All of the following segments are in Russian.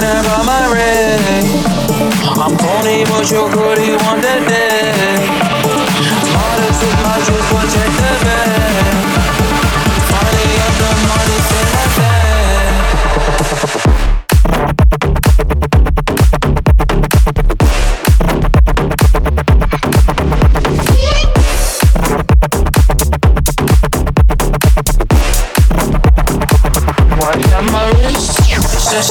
my. I'm pony, but you're goody one that day. Hardest is my juice, one check the bag.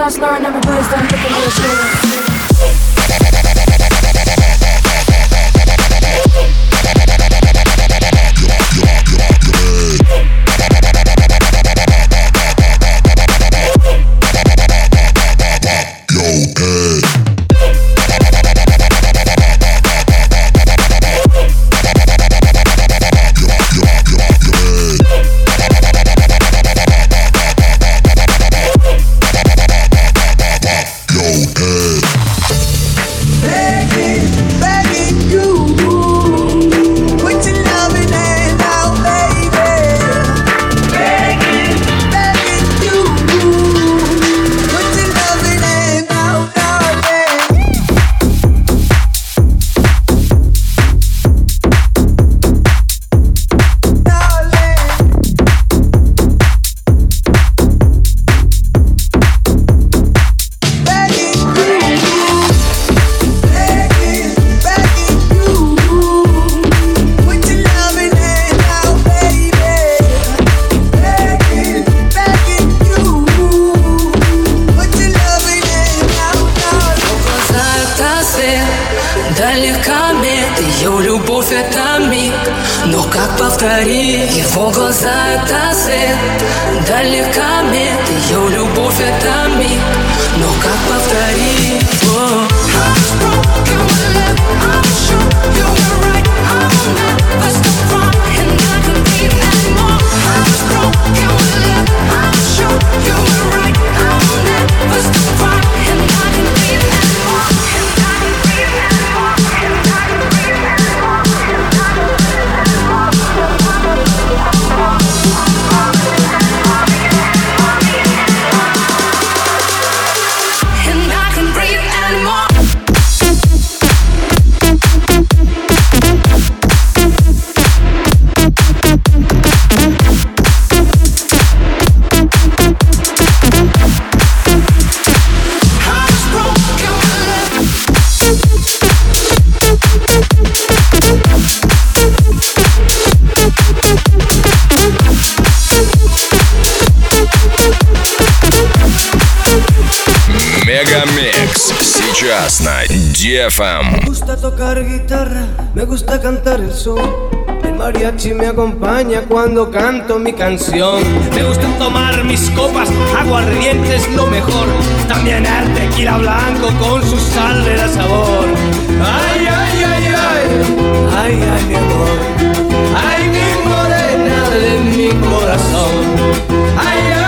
Sometimes learn everybody's done looking at us Мегамикс. Сейчас на Me gusta tocar guitarra, me gusta cantar el sol. El mariachi me acompaña cuando canto mi canción. Me gusta tomar mis copas, aguardiente es lo mejor. También el tequila con su sal de sabor. Ay, ay, ay, ay, ay, ay, mi amor. Ay, mi morena de mi corazón. Ay, ay.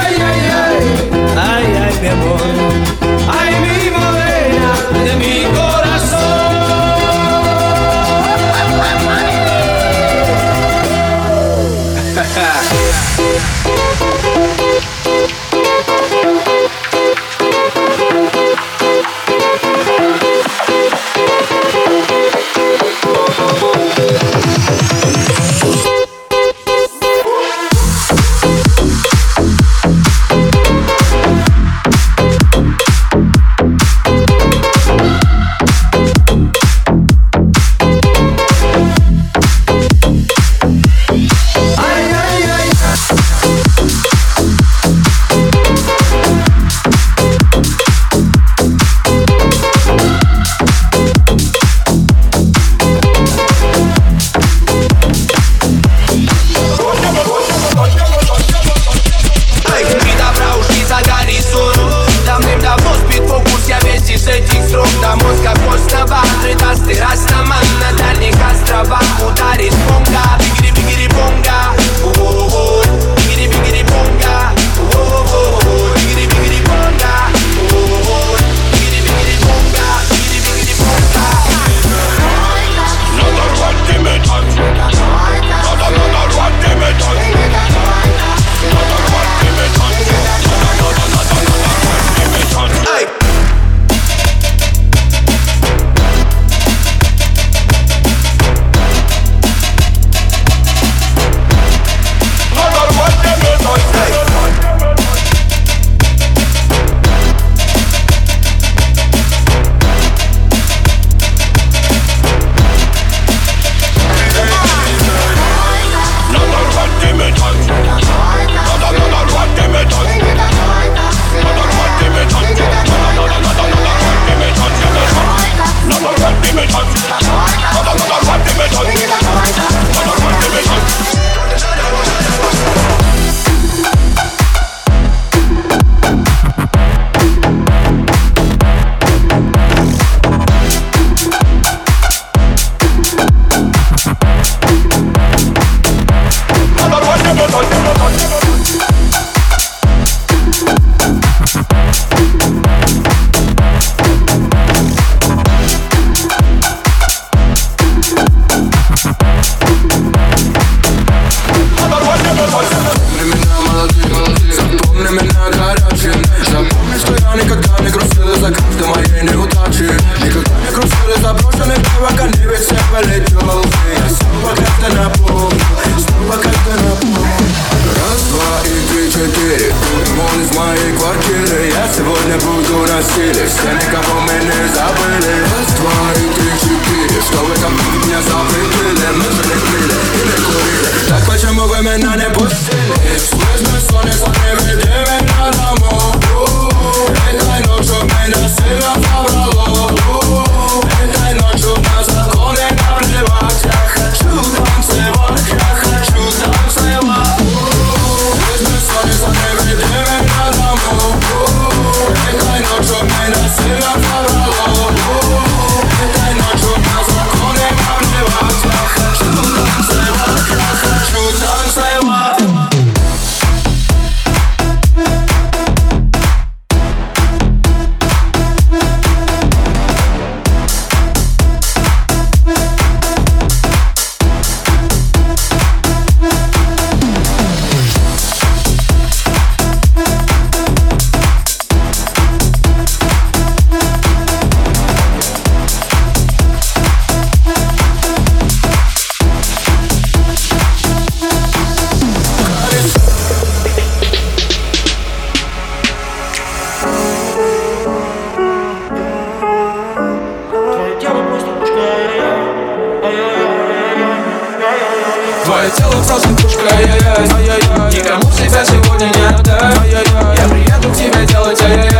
noche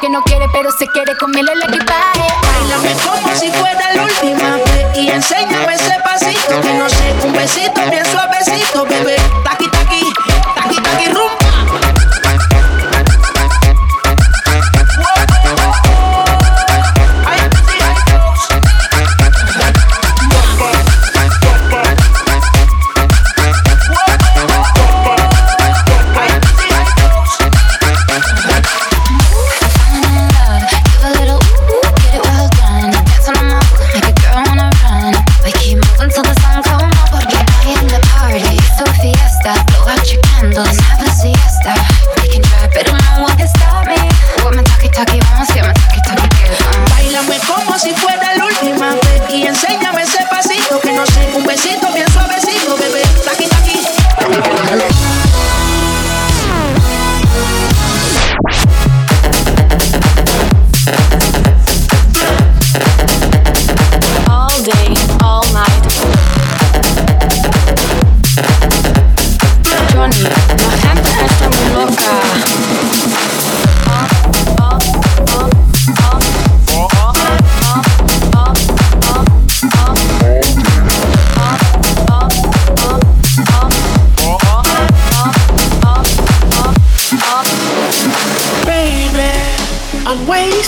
que no quiere, pero se quiere comerle la que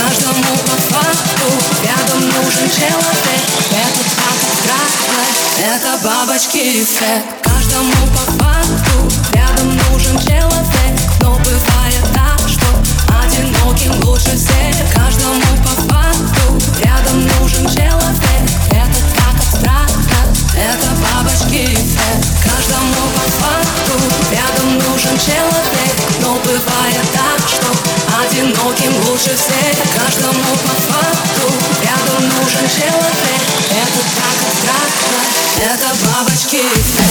Каждому факту. Рядом нужен человек Это факт красный, это бабочки эффект Каждому по факту. Рядом нужен человек. Но бывает так, что одиноким лучше всех. Каждому по факту. Рядом нужен человек страха Это бабочки Каждому по факту Рядом нужен человек. Но бывает так, что Одиноким лучше всех. Каждому по факту Рядом нужен человек. Это так абстрактно Это бабочки эффект